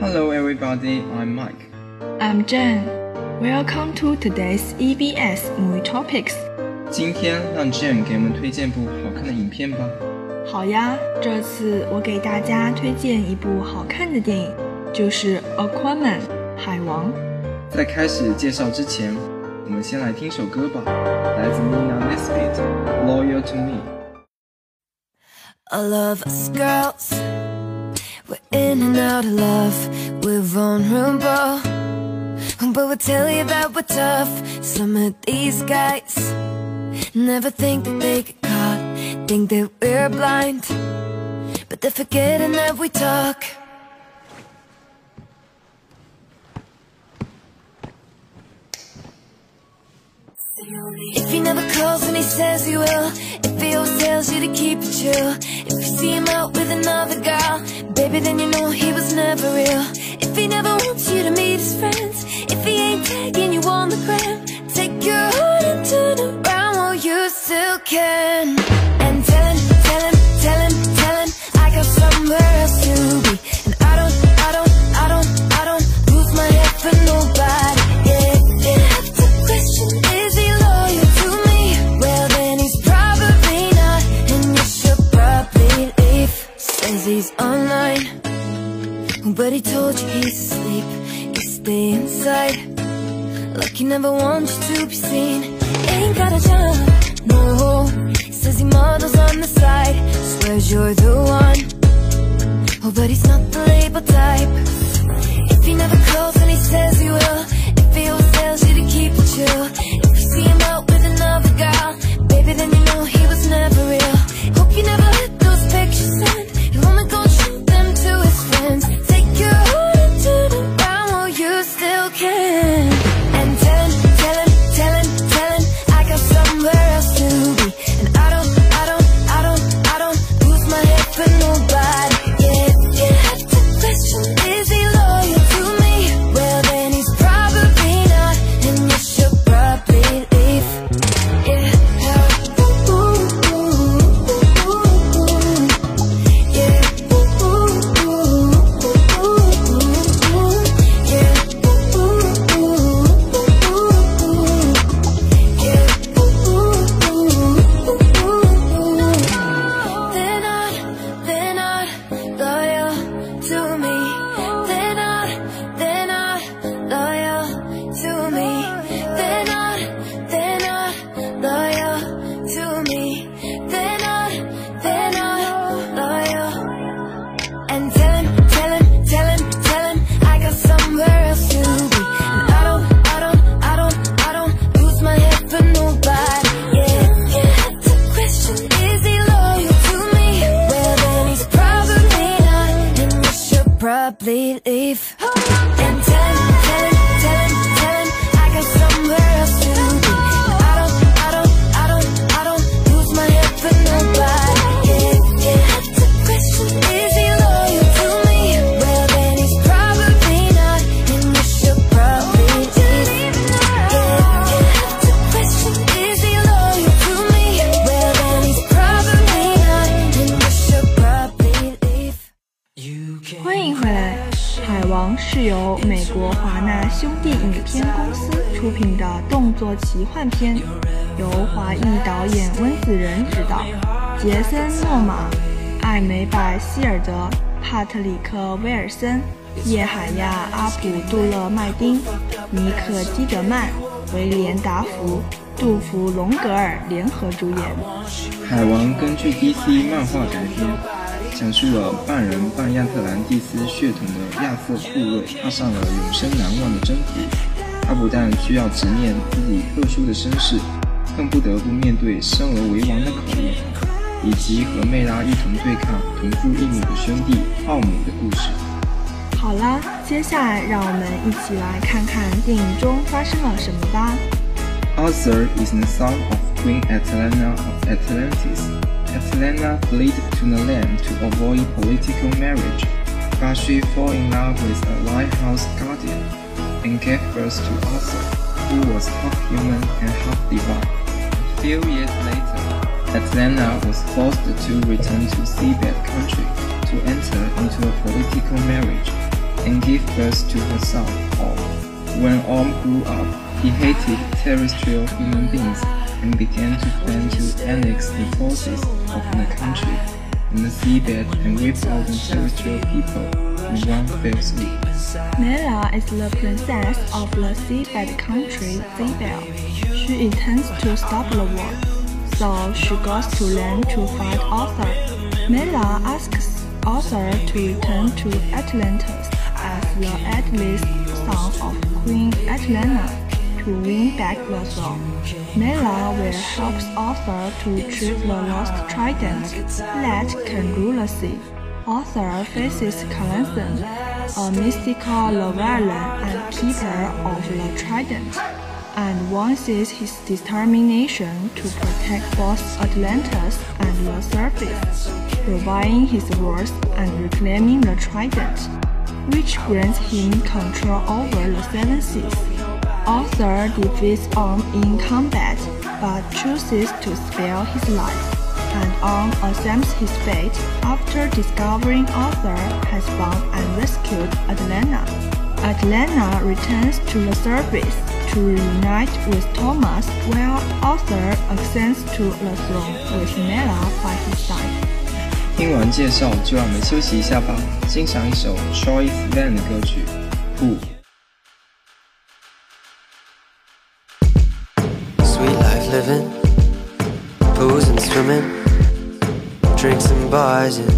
Hello, everybody. I'm Mike. I'm Jen. Welcome to today's EBS Movie Topics. 今天让 Jen 给我们推荐部好看的影片吧。好呀，这次我给大家推荐一部好看的电影，就是《Aquaman》海王。在开始介绍之前，我们先来听首歌吧，来自 Nina Nesbitt，《Loyal to Me》。All of us girls, we're in and out of love, we're vulnerable. But we'll tell you that we're tough. Some of these guys never think that they get caught, think that we're blind. But they're forgetting that we talk. If he never calls and he says he will Tells you to keep it chill. If you see him out with another girl Baby, then you know he was never real. If he never wants you to meet his friends If he ain't tagging you on the gram Take your heart and turn around while you still can. And tell him, tell him, tell him, tell him I got somewhere else to be never wants you to be seen. Ain't got a job, no. Says he models on the side. Swears you're the one. Oh, but he's not the label type probably leave. 是由美国华纳兄弟影片公司出品的动作奇幻片，由华裔导演温子仁执导，杰森·诺玛、艾梅拜希尔德、帕特里克·威尔森、叶海亚·阿卜杜勒麦丁、尼克·基德曼、威廉·达福、杜弗·隆格尔联合主演。《海王》根据 DC 漫画改编，讲述了半人半亚特兰蒂斯血统的亚瑟库瑞踏上了永生难忘的征途。他不但需要直面自己特殊的身世，更不得不面对生而为王的考验，以及和梅拉一同对抗同父异母的兄弟奥姆的故事。好啦，接下来让我们一起来看看电影中发生了什么吧。Arthur is the son of Queen Atalanta of Atlantis. Atalanta fled to the land to avoid political marriage, but she fell in love with a lighthouse guardian and gave birth to Arthur, who was half human and half divine. A few years later, Atlanta was forced to return to seabed country to enter into a political marriage. and gave birth to her son, Orm. When Orm grew up, he hated terrestrial human beings and began to plan to annex the forces of the country and the seabed and rape all the terrestrial people in one fell swoop. Mela is the princess of the seabed country, Xebel. She intends to stop the war, so she goes to land to fight Arthur. Mela asks Arthur to return to Atlantis as the eldest son of Queen Atalanta to win back the throne. Mela will help Arthur to retrieve the lost trident that can rule the sea. Arthur faces Karathen, a mystical leviathan and keeper of the trident, and voices his determination to protect both Atlantis and the surface, proving his words and reclaiming the trident, which grants him control over the seven seas. Arthur defeats Orm in combat, but chooses to spare his life, and Orm assumes his fate after discovering Arthur has found and rescued Atlanta. Atlanta returns to the surface to reunite with Thomas while Arthur ascends to the throne with Nella by his side. 听完介绍，就让我们休息一下吧，欣赏一首 Troy Van 的歌曲《Who》。Living, booze and swimming, drinks and bars and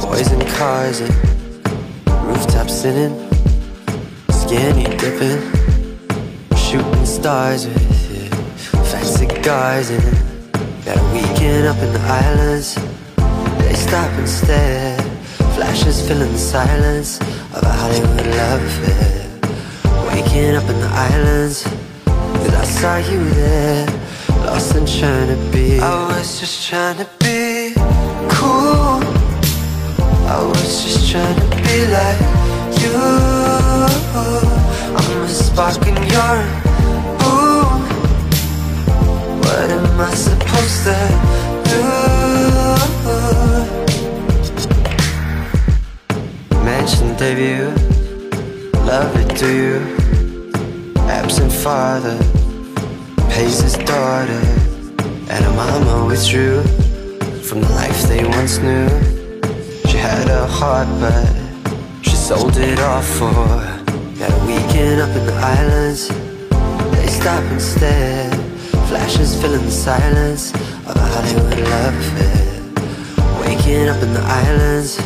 boys and cars and rooftop sitting, skinny dipping, shooting stars with yeah, fancy guys and got a weekend up in the islands. They stop and stare, flashes filling the silence of a Hollywood love affair. Waking up in the islands. Cause I saw you there, lost and trying to be. I was just trying to be cool. I was just trying to be like you. I'm a spark and you're a boom. What am I supposed to do? Mansion debut, love it, do you? Absent father pays his daughter, and her mama withdrew from the life they once knew. She had a heart, but she sold it off for a weekend up in the islands. They stop and stare, flashes filling the silence of a Hollywood love affair. Waking up in the islands,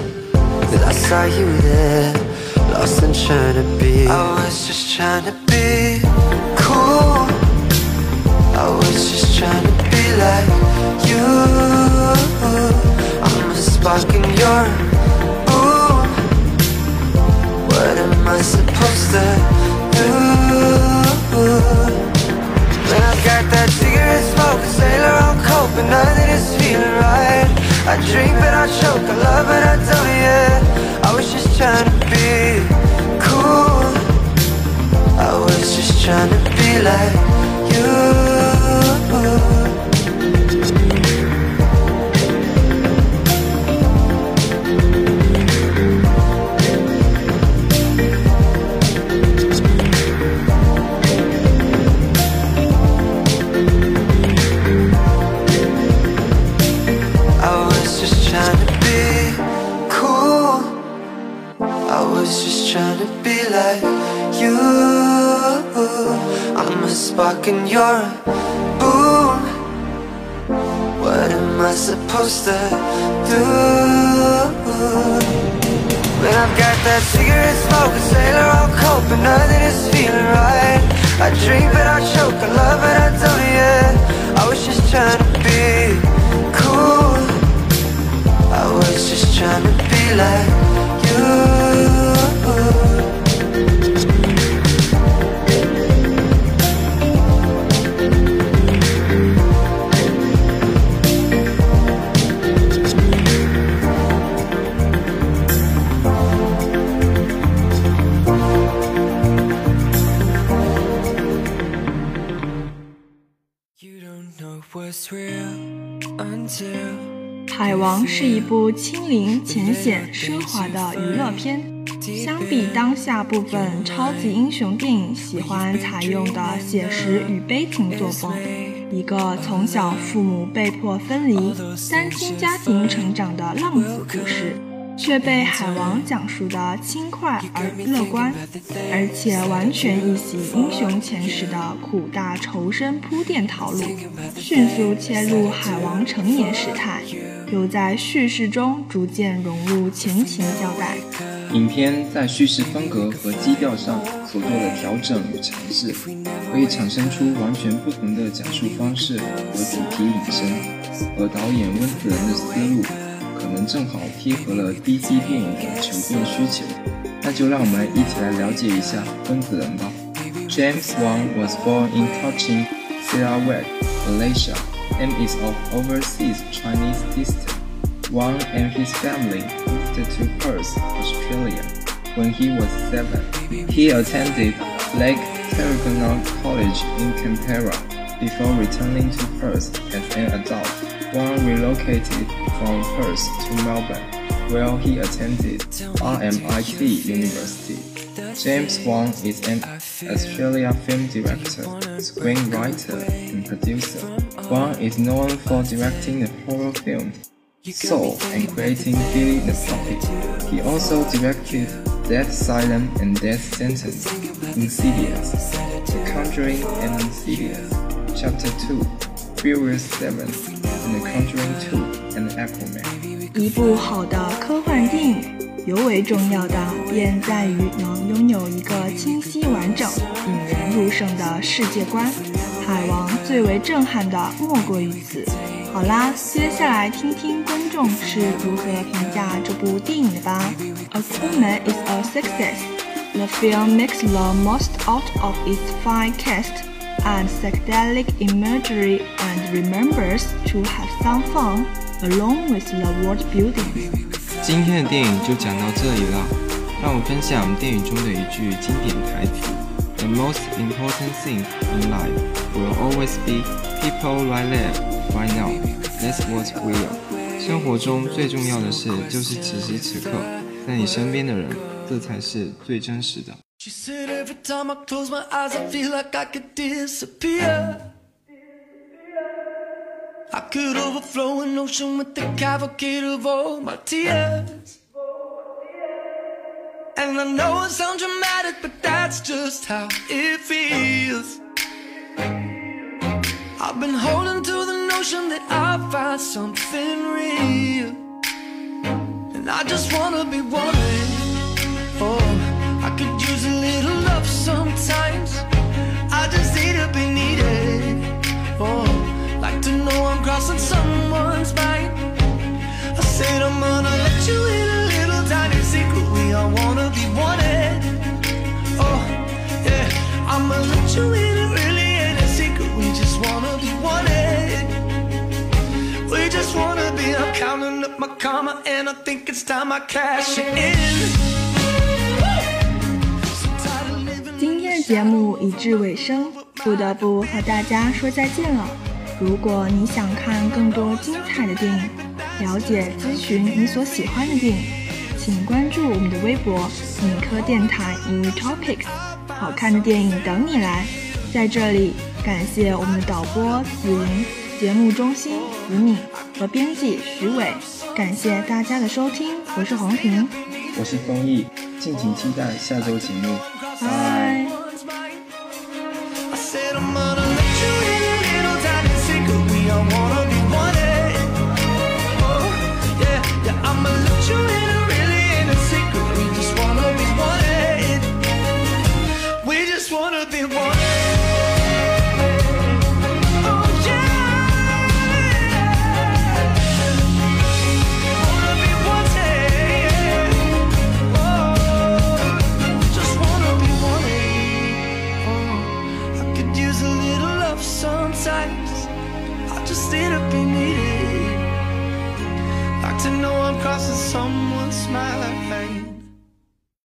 cause I saw you there, lost and trying to be. I was just trying to be cool. I was just trying to be like you. I'm a spark and you're a boom. What am I supposed to do? When I got that cigarette smoke, a sailor on coke, but nothing is feeling right. I drink but I choke, I love but I don't, yeah. I was just trying trying to be like you. Do? When I've got that cigarette smoke, a sailor on coke, but nothing is feeling right. I drink but I choke, I love but I don't, yeah. I was just trying to be cool. I was just trying to be like. You 海王》是一部轻灵、浅显、奢华的娱乐片，相比当下部分超级英雄电影喜欢采用的写实与悲情作风，一个从小父母被迫分离、单亲家庭成长的浪子故事。却被海王讲述的轻快而乐观，而且完全一袭英雄前史的苦大仇深铺垫套路，迅速切入海王成年时态，又在叙事中逐渐融入前情交代。影片在叙事风格和基调上所做的调整与尝试，可以产生出完全不同的讲述方式和主题引申，而导演温子仁的思路。们正好贴合了 B was born in Kuching, Sarawak, Malaysia, and is of overseas Chinese descent. Wan and his family moved to Perth, Australia, when he was seven. He attended Lake Tuggeranong College in Canberra before returning to Perth as an adult. Wan relocated from Perth to Melbourne, where he attended RMIT University. James Wan is an Australian film director, screenwriter, and producer. Wan is known for directing the horror film Saw and creating Billy the Puppet. He also directed Dead Silence and Death Sentence, Insidious, The Conjuring and Insidious, Chapter 2, Furious 7, The Conjuring 2 and Aquaman. 一部好的科幻电影，尤为重要的便在于能拥有一个清晰完整、引人入胜的世界观。海王最为震撼的莫过于此。好啦，接下来听听观众是如何评价这部电影的吧。Aquaman is a success. The film makes the most out of its fine cast and psychedelic imagery and remembers to have some fun along with the world building. 今天的电影就讲到这里了，让我分享电影中的一句经典台词：“The most important thing in life will always be people right there.” Right now, that's what real. 生活中最重要的事就是此时此刻，在你身边的人，这才是最真实的。 She said every time I close my eyes, I feel like I could disappear. I could overflow an ocean with the cavalcade of all my tears. And I know it sounds dramatic, but that's just how it feels. I've been holding to the notion that I'll find something real And I just wanna be wanted I could use a little love sometimes. I just need to be needed. Oh, like to know I'm crossing someone's mind. I said I'm gonna let you in a little tiny secret. We all wanna be wanted. Oh, yeah, I'ma let you in a really ain't a secret. We just wanna be wanted. We just wanna be, I'm counting up my karma and I think it's time I cash it in. 节目已至尾声，不得不和大家说再见了。如果你想看更多精彩的电影，了解咨询你所喜欢的电影，请关注我们的微博“影科电台 Movie Topics”，好看的电影等你来。在这里，感谢我们的导播子莹。节目中心子敏和编辑徐伟，感谢大家的收听，我是黄平，我是丰毅，敬请期待下周节目，拜。Crossing someone's